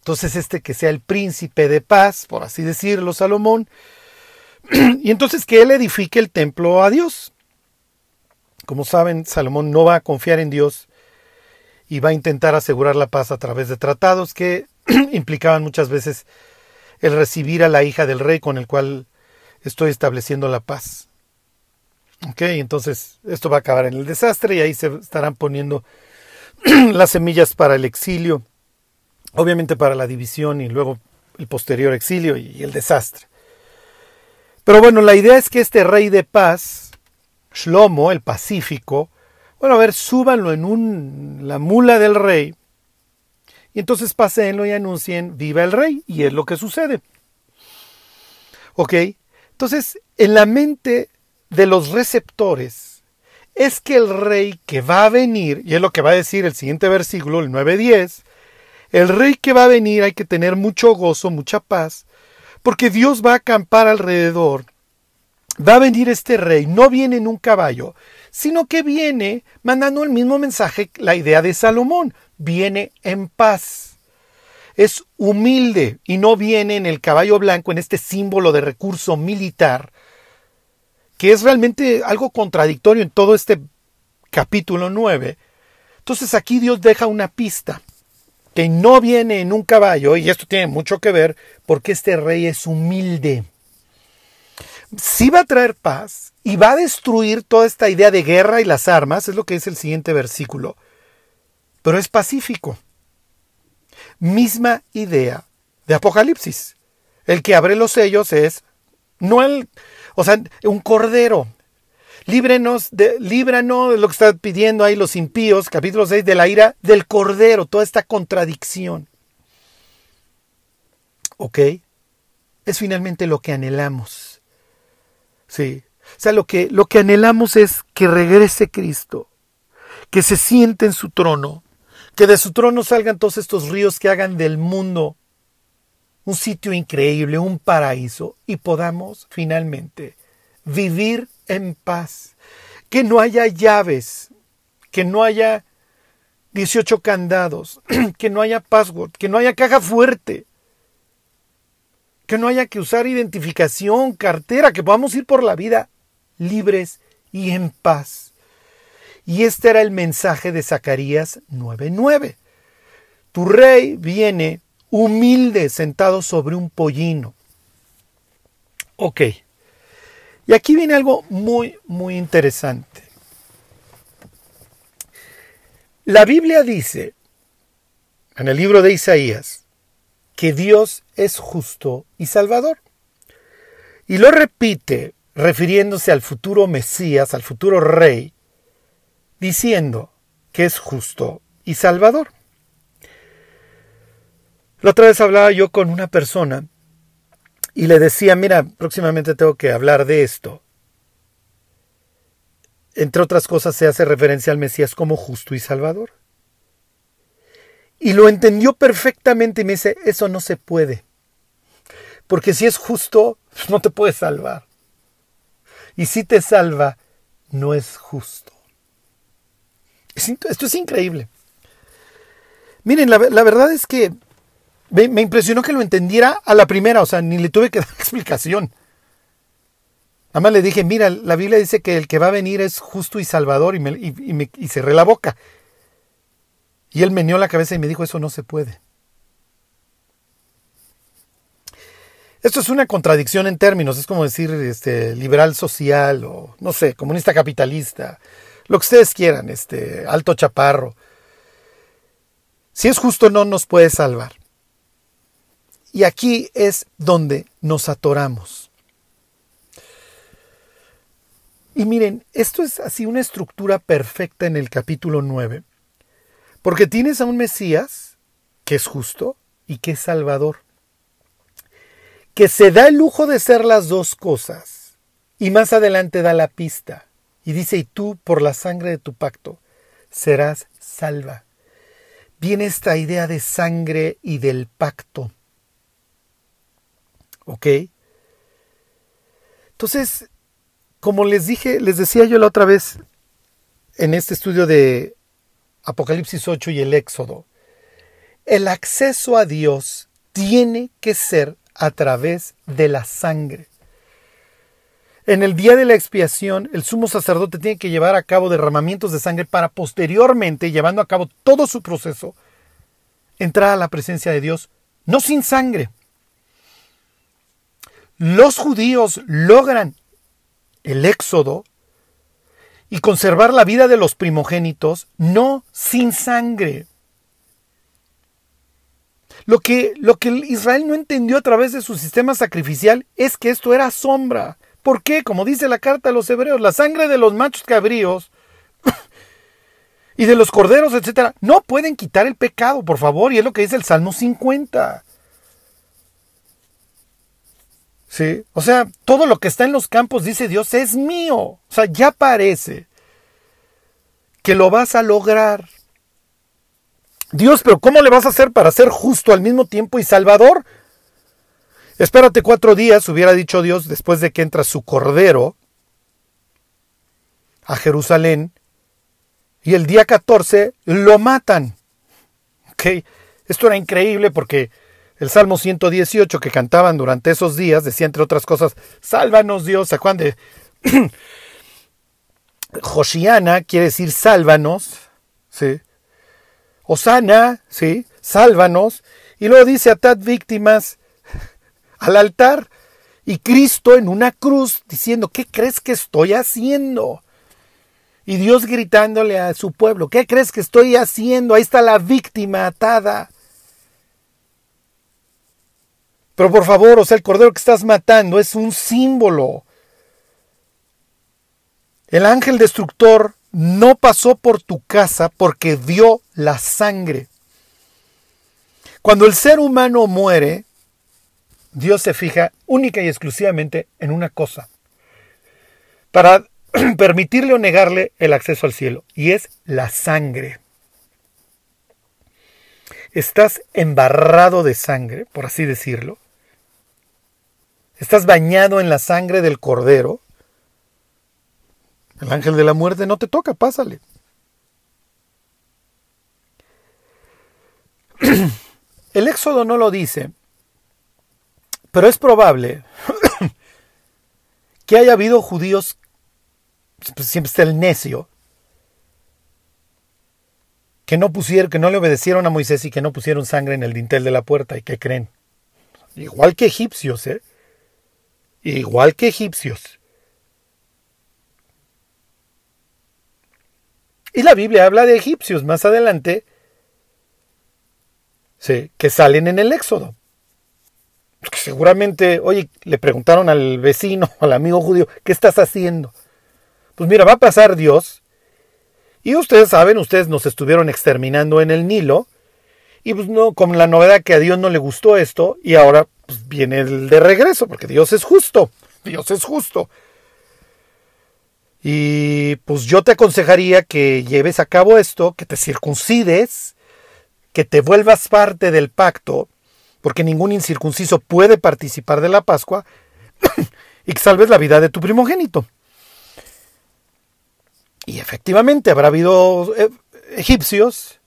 [SPEAKER 1] entonces este que sea el príncipe de paz, por así decirlo, Salomón, y entonces que él edifique el templo a Dios. Como saben, Salomón no va a confiar en Dios y va a intentar asegurar la paz a través de tratados que implicaban muchas veces el recibir a la hija del rey con el cual estoy estableciendo la paz. Ok, entonces esto va a acabar en el desastre y ahí se estarán poniendo las semillas para el exilio, obviamente para la división y luego el posterior exilio y el desastre. Pero bueno, la idea es que este rey de paz, Shlomo, el pacífico, bueno, a ver, súbanlo en un, la mula del rey y entonces pasenlo y anuncien viva el rey y es lo que sucede. ¿Ok? Entonces, en la mente de los receptores es que el rey que va a venir, y es lo que va a decir el siguiente versículo, el 9.10, el rey que va a venir hay que tener mucho gozo, mucha paz, porque Dios va a acampar alrededor. Va a venir este rey, no viene en un caballo, sino que viene mandando el mismo mensaje, la idea de Salomón, viene en paz. Es humilde y no viene en el caballo blanco, en este símbolo de recurso militar, que es realmente algo contradictorio en todo este capítulo 9. Entonces aquí Dios deja una pista que no viene en un caballo, y esto tiene mucho que ver porque este rey es humilde. Sí va a traer paz y va a destruir toda esta idea de guerra y las armas, es lo que es el siguiente versículo, pero es pacífico. Misma idea de Apocalipsis. El que abre los sellos es no el, o sea, un cordero. Líbrenos de, líbranos de lo que están pidiendo ahí los impíos, capítulo 6, de la ira del cordero, toda esta contradicción. ¿Ok? Es finalmente lo que anhelamos. Sí. O sea, lo que, lo que anhelamos es que regrese Cristo, que se siente en su trono, que de su trono salgan todos estos ríos que hagan del mundo un sitio increíble, un paraíso, y podamos finalmente vivir en paz. que no haya llaves, que no haya 18 candados, que no haya password, que no haya caja fuerte, que no haya que usar identificación, cartera, que podamos ir por la vida libres y en paz. Y este era el mensaje de Zacarías 9:9. Tu rey viene humilde, sentado sobre un pollino. Ok. Y aquí viene algo muy, muy interesante. La Biblia dice, en el libro de Isaías, que Dios es justo y salvador. Y lo repite refiriéndose al futuro Mesías, al futuro rey, diciendo que es justo y salvador. La otra vez hablaba yo con una persona y le decía, mira, próximamente tengo que hablar de esto. Entre otras cosas se hace referencia al Mesías como justo y salvador. Y lo entendió perfectamente y me dice, eso no se puede. Porque si es justo, no te puede salvar. Y si te salva, no es justo. Esto es increíble. Miren, la, verdad es que me, impresionó que lo entendiera a la primera, o sea, ni le tuve que dar explicación. Nada más le dije, mira, la Biblia dice que el que va a venir es justo y salvador y, me, y, y cerré la boca. Y él meneó la cabeza y me dijo, eso no se puede. Esto es una contradicción en términos, es como decir este, liberal social o, no sé, comunista capitalista, lo que ustedes quieran, este, alto chaparro. Si es justo no nos puede salvar. Y aquí es donde nos atoramos. Y miren, esto es así una estructura perfecta en el capítulo 9 porque tienes a un Mesías que es justo y que es salvador, que se da el lujo de ser las dos cosas. Y más adelante da la pista y dice, y tú por la sangre de tu pacto serás salva. Viene esta idea de sangre y del pacto. ¿Ok? Entonces, como les dije, les decía yo la otra vez en este estudio de Apocalipsis 8 y el Éxodo, el acceso a Dios tiene que ser a través de la sangre. En el día de la expiación, el sumo sacerdote tiene que llevar a cabo derramamientos de sangre para posteriormente, llevando a cabo todo su proceso, entrar a la presencia de Dios, no sin sangre. Los judíos logran el éxodo y conservar la vida de los primogénitos, no sin sangre. Lo que, lo que Israel no entendió a través de su sistema sacrificial es que esto era sombra. ¿Por qué? Como dice la carta a los hebreos, la sangre de los machos cabríos y de los corderos, etcétera, no pueden quitar el pecado, por favor, y es lo que dice el Salmo 50. ¿Sí? O sea, todo lo que está en los campos, dice Dios, es mío. O sea, ya parece que lo vas a lograr. Dios, pero ¿cómo le vas a hacer para ser justo al mismo tiempo y salvador? Espérate cuatro días, hubiera dicho Dios, después de que entra su cordero a Jerusalén, y el día 14 lo matan. ¿Okay? Esto era increíble porque el Salmo 118 que cantaban durante esos días decía, entre otras cosas, sálvanos Dios, ¿a Juan de Josiana quiere decir sálvanos, ¿sí? Osana, ¿sí? Sálvanos. Y luego dice atad víctimas al altar y Cristo en una cruz diciendo, ¿qué crees que estoy haciendo? Y Dios gritándole a su pueblo, ¿qué crees que estoy haciendo? Ahí está la víctima atada. Pero por favor, o sea, el cordero que estás matando es un símbolo. El ángel destructor no pasó por tu casa porque dio la sangre. Cuando el ser humano muere, Dios se fija única y exclusivamente en una cosa, para permitirle o negarle el acceso al cielo, y es la sangre. Estás embarrado de sangre, por así decirlo, Estás bañado en la sangre del cordero. El ángel de la muerte no te toca, pásale. El Éxodo no lo dice, pero es probable que haya habido judíos, pues, siempre está el necio, que no pusieron, que no le obedecieron a Moisés y que no pusieron sangre en el dintel de la puerta y que creen. Igual que egipcios, ¿eh? Igual que egipcios. Y la Biblia habla de egipcios más adelante, sí, que salen en el Éxodo. Seguramente, oye, le preguntaron al vecino, al amigo judío, ¿qué estás haciendo? Pues mira, va a pasar Dios. Y ustedes saben, ustedes nos estuvieron exterminando en el Nilo. Y pues no, con la novedad que a Dios no le gustó esto, y ahora pues, viene el de regreso, porque Dios es justo. Dios es justo. Y pues yo te aconsejaría que lleves a cabo esto, que te circuncides, que te vuelvas parte del pacto, porque ningún incircunciso puede participar de la Pascua, y que salves la vida de tu primogénito. Y efectivamente habrá habido eh, egipcios,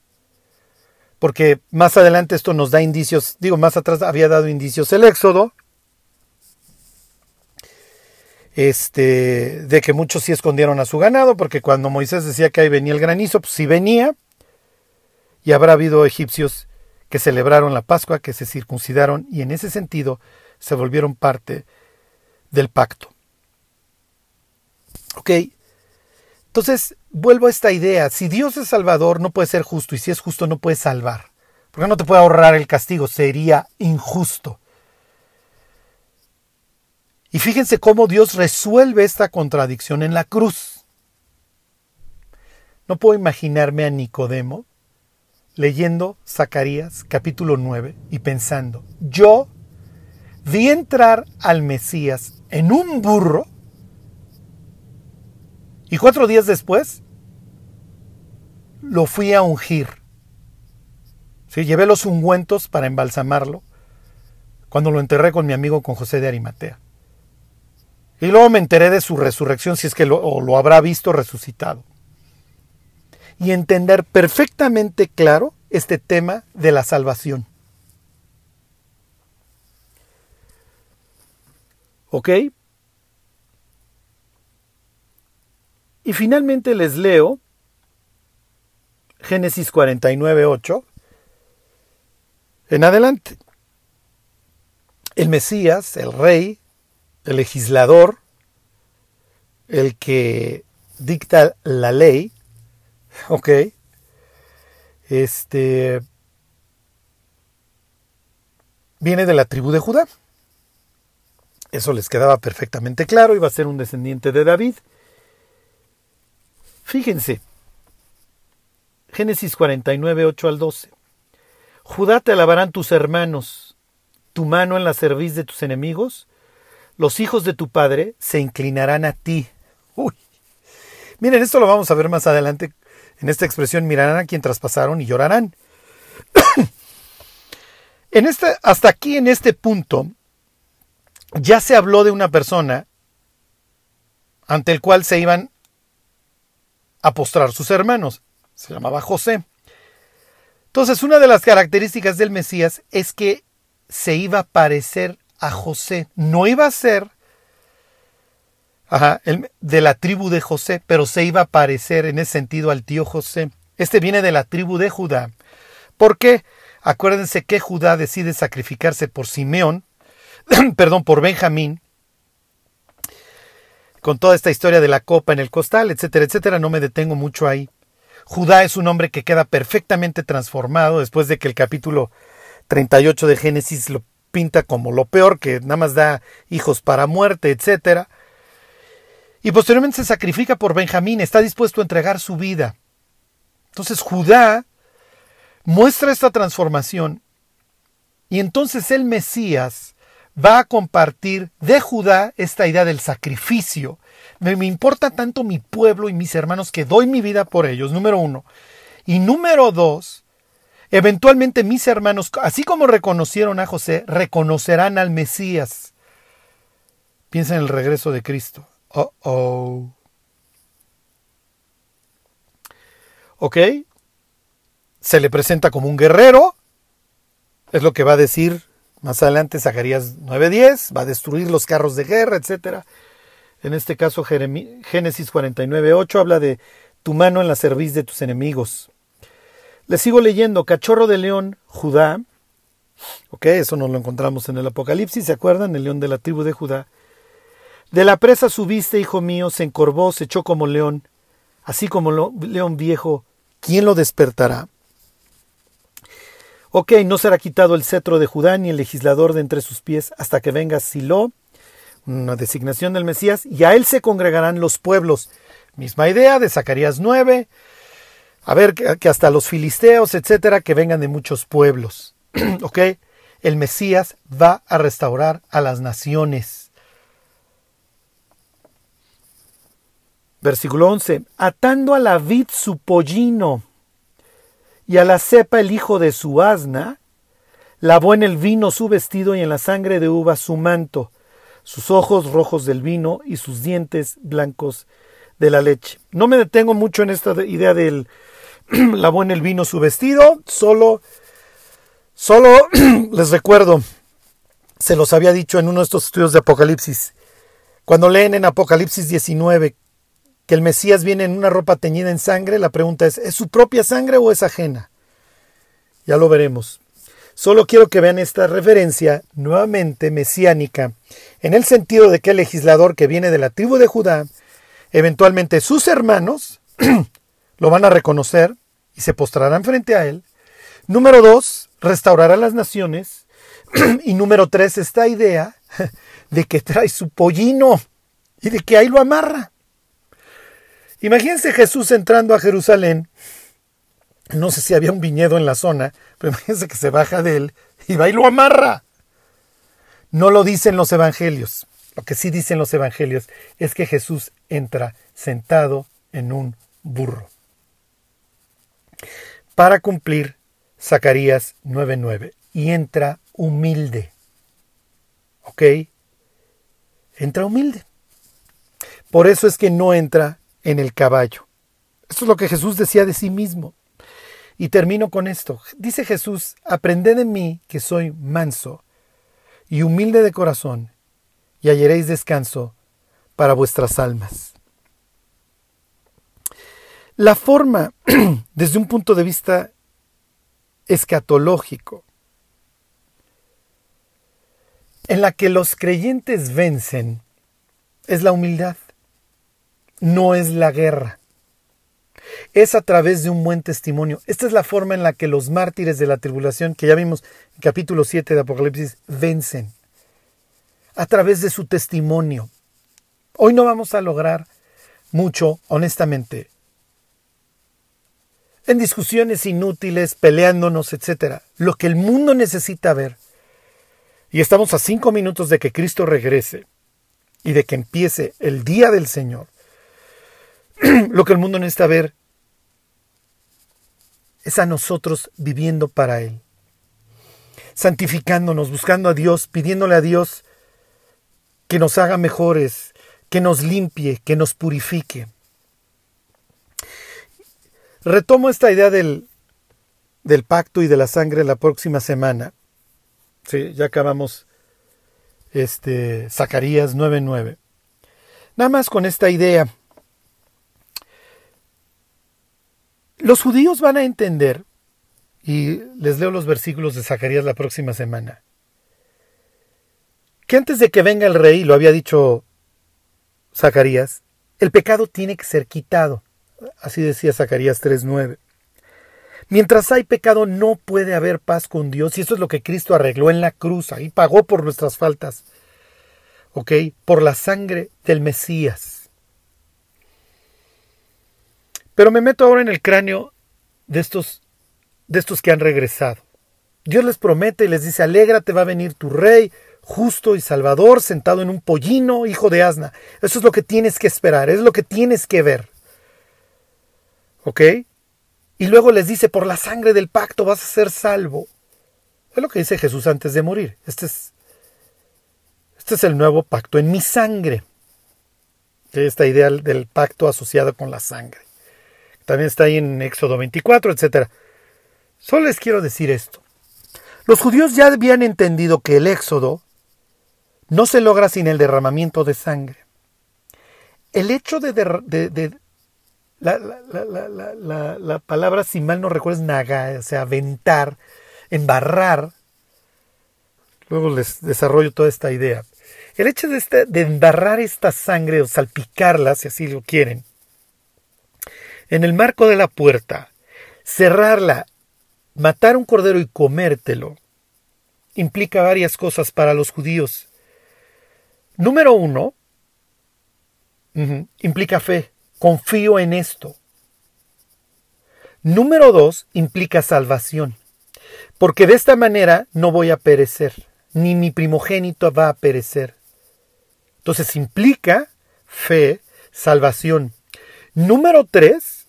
[SPEAKER 1] porque más adelante esto nos da indicios, digo, más atrás había dado indicios el Éxodo, este, de que muchos sí escondieron a su ganado, porque cuando Moisés decía que ahí venía el granizo, pues sí venía, y habrá habido egipcios que celebraron la Pascua, que se circuncidaron y en ese sentido se volvieron parte del pacto. Ok, entonces vuelvo a esta idea, si Dios es salvador no puede ser justo y si es justo no puede salvar, porque no te puede ahorrar el castigo, sería injusto. Y fíjense cómo Dios resuelve esta contradicción en la cruz. No puedo imaginarme a Nicodemo leyendo Zacarías capítulo 9 y pensando, yo vi entrar al Mesías en un burro y cuatro días después lo fui a ungir. Llevé los ungüentos para embalsamarlo cuando lo enterré con mi amigo con José de Arimatea. Y luego me enteré de su resurrección, si es que lo, lo habrá visto resucitado. Y entender perfectamente claro este tema de la salvación. ¿Ok? Y finalmente les leo Génesis 49, 8. En adelante. El Mesías, el rey, el legislador, el que dicta la ley, ¿ok? Este viene de la tribu de Judá. Eso les quedaba perfectamente claro, iba a ser un descendiente de David. Fíjense, Génesis 49, 8 al 12. Judá te alabarán tus hermanos, tu mano en la cerviz de tus enemigos, los hijos de tu padre se inclinarán a ti. Uy. Miren, esto lo vamos a ver más adelante. En esta expresión mirarán a quien traspasaron y llorarán. en este, hasta aquí, en este punto, ya se habló de una persona ante el cual se iban a postrar sus hermanos. Se llamaba José. Entonces, una de las características del Mesías es que se iba a parecer a José. No iba a ser de la tribu de José, pero se iba a parecer en ese sentido al tío José. Este viene de la tribu de Judá. ¿Por qué? Acuérdense que Judá decide sacrificarse por Simeón, perdón, por Benjamín, con toda esta historia de la copa en el costal, etcétera, etcétera, no me detengo mucho ahí. Judá es un hombre que queda perfectamente transformado después de que el capítulo 38 de Génesis lo pinta como lo peor, que nada más da hijos para muerte, etc. Y posteriormente se sacrifica por Benjamín, está dispuesto a entregar su vida. Entonces Judá muestra esta transformación y entonces el Mesías va a compartir de Judá esta idea del sacrificio. Me, importa tanto mi pueblo y mis hermanos que doy mi vida por ellos, número uno. Y número dos, Eventualmente mis hermanos, así como reconocieron a José, reconocerán al Mesías. Piensa en el regreso de Cristo. Oh, oh. ¿Ok? Se le presenta como un guerrero. Es lo que va a decir más adelante Zacarías 9:10. Va a destruir los carros de guerra, etc. En este caso Génesis 49:8 habla de tu mano en la cerviz de tus enemigos. Le sigo leyendo, cachorro de león, Judá. Ok, eso nos lo encontramos en el Apocalipsis, ¿se acuerdan? El león de la tribu de Judá. De la presa subiste, hijo mío, se encorvó, se echó como león, así como león viejo, ¿quién lo despertará? Ok, no será quitado el cetro de Judá ni el legislador de entre sus pies hasta que venga Silo, una designación del Mesías, y a él se congregarán los pueblos. Misma idea de Zacarías 9, a ver que hasta los filisteos, etcétera, que vengan de muchos pueblos. ok, el Mesías va a restaurar a las naciones. Versículo 11. Atando a la vid su pollino y a la cepa el hijo de su asna, lavó en el vino su vestido y en la sangre de uva su manto, sus ojos rojos del vino y sus dientes blancos de la leche. No me detengo mucho en esta idea del lavó en el vino su vestido, solo, solo les recuerdo, se los había dicho en uno de estos estudios de Apocalipsis, cuando leen en Apocalipsis 19 que el Mesías viene en una ropa teñida en sangre, la pregunta es, ¿es su propia sangre o es ajena? Ya lo veremos. Solo quiero que vean esta referencia nuevamente mesiánica, en el sentido de que el legislador que viene de la tribu de Judá, eventualmente sus hermanos, lo van a reconocer y se postrarán frente a él. Número dos, restaurará las naciones. y número tres, esta idea de que trae su pollino y de que ahí lo amarra. Imagínense Jesús entrando a Jerusalén. No sé si había un viñedo en la zona, pero imagínense que se baja de él y va y lo amarra. No lo dicen los evangelios. Lo que sí dicen los evangelios es que Jesús entra sentado en un burro. Para cumplir Zacarías 9:9. Y entra humilde. ¿Ok? Entra humilde. Por eso es que no entra en el caballo. Esto es lo que Jesús decía de sí mismo. Y termino con esto. Dice Jesús, aprended de mí que soy manso y humilde de corazón, y hallaréis descanso para vuestras almas. La forma, desde un punto de vista escatológico, en la que los creyentes vencen, es la humildad no es la guerra. Es a través de un buen testimonio. Esta es la forma en la que los mártires de la tribulación, que ya vimos en capítulo 7 de Apocalipsis, vencen. A través de su testimonio. Hoy no vamos a lograr mucho, honestamente, en discusiones inútiles, peleándonos, etc. Lo que el mundo necesita ver, y estamos a cinco minutos de que Cristo regrese y de que empiece el día del Señor, lo que el mundo necesita ver es a nosotros viviendo para Él, santificándonos, buscando a Dios, pidiéndole a Dios que nos haga mejores, que nos limpie, que nos purifique. Retomo esta idea del, del pacto y de la sangre la próxima semana. Sí, ya acabamos este Zacarías 9:9. Nada más con esta idea Los judíos van a entender, y les leo los versículos de Zacarías la próxima semana, que antes de que venga el rey, lo había dicho Zacarías, el pecado tiene que ser quitado. Así decía Zacarías 3.9. Mientras hay pecado no puede haber paz con Dios y eso es lo que Cristo arregló en la cruz, ahí pagó por nuestras faltas. ¿Ok? Por la sangre del Mesías. Pero me meto ahora en el cráneo de estos, de estos que han regresado. Dios les promete y les dice, alégrate, va a venir tu rey, justo y salvador, sentado en un pollino, hijo de asna. Eso es lo que tienes que esperar, es lo que tienes que ver. ¿Ok? Y luego les dice, por la sangre del pacto vas a ser salvo. Es lo que dice Jesús antes de morir. Este es, este es el nuevo pacto en mi sangre. Esta idea del pacto asociado con la sangre También está ahí en Éxodo 24, etc. Solo les quiero decir esto. Los judíos ya habían entendido que el Éxodo no se logra sin el derramamiento de sangre. El hecho de, la, palabra, si mal no recuerdo, es naga, o sea, aventar, embarrar. Luego les desarrollo toda esta idea. El hecho de, este, de embarrar esta sangre o salpicarla, si así lo quieren, en el marco de la puerta, cerrarla, matar un cordero y comértelo, implica varias cosas para los judíos. Número uno, implica fe. Confío en esto. Número dos, implica salvación. Porque de esta manera no voy a perecer, ni mi primogénito va a perecer. Entonces implica fe, salvación. Número tres,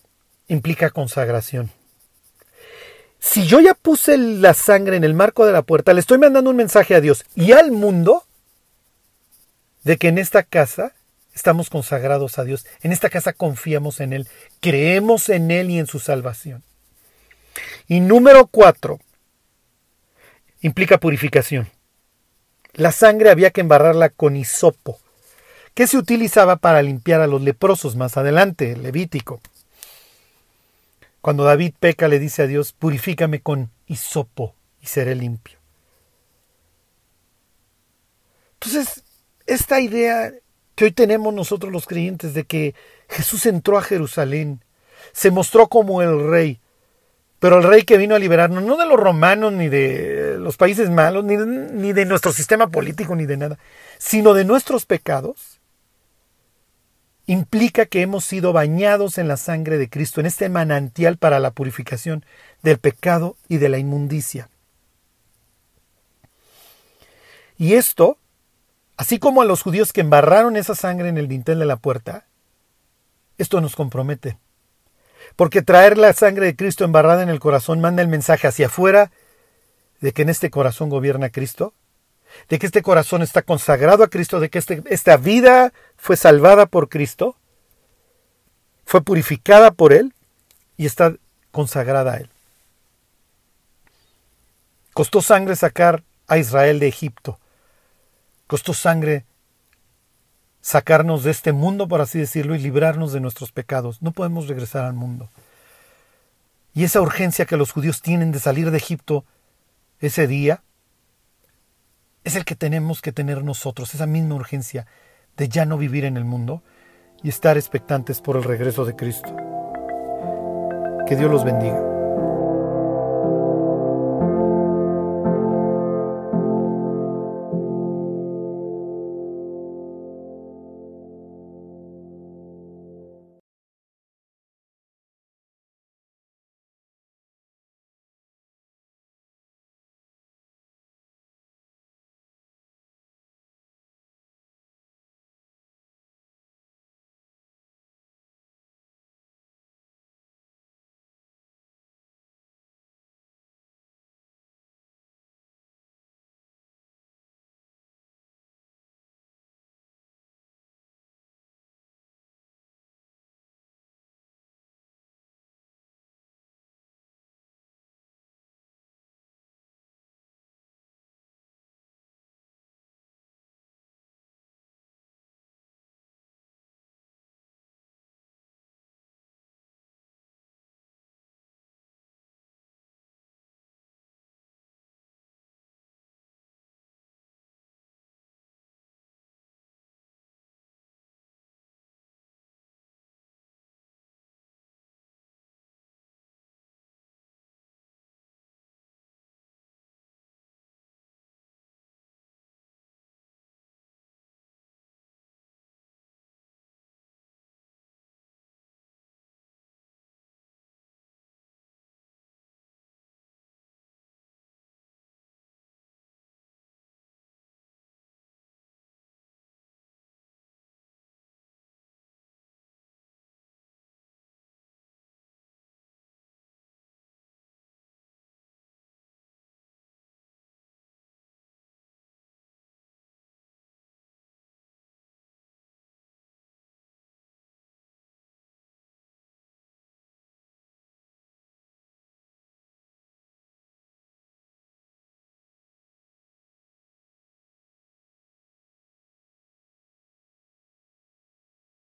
[SPEAKER 1] implica consagración. Si yo ya puse la sangre en el marco de la puerta, le estoy mandando un mensaje a Dios y al mundo de que en esta casa estamos consagrados a Dios. En esta casa confiamos en Él, creemos en Él y en su salvación. Y número cuatro, implica purificación. La sangre había que embarrarla con hisopo, que se utilizaba para limpiar a los leprosos más adelante, Levítico. Cuando David peca le dice a Dios, purifícame con hisopo y seré limpio. Entonces, esta idea que hoy tenemos nosotros los creyentes de que Jesús entró a Jerusalén, se mostró como el rey, pero el rey que vino a liberarnos, no de los romanos, ni de los países malos, ni, ni de nuestro sistema político, ni de nada, sino de nuestros pecados, implica que hemos sido bañados en la sangre de Cristo, en este manantial para la purificación del pecado y de la inmundicia. Y esto Así como a los judíos que embarraron esa sangre en el dintel de la puerta, esto nos compromete. Porque traer la sangre de Cristo embarrada en el corazón manda el mensaje hacia afuera de que en este corazón gobierna Cristo, de que este corazón está consagrado a Cristo, de que este, esta vida fue salvada por Cristo, fue purificada por Él y está consagrada a Él. Costó sangre sacar a Israel de Egipto. Costó sangre sacarnos de este mundo, por así decirlo, y librarnos de nuestros pecados. No podemos regresar al mundo. Y esa urgencia que los judíos tienen de salir de Egipto ese día, es el que tenemos que tener nosotros, esa misma urgencia de ya no vivir en el mundo y estar expectantes por el regreso de Cristo. Que Dios los bendiga.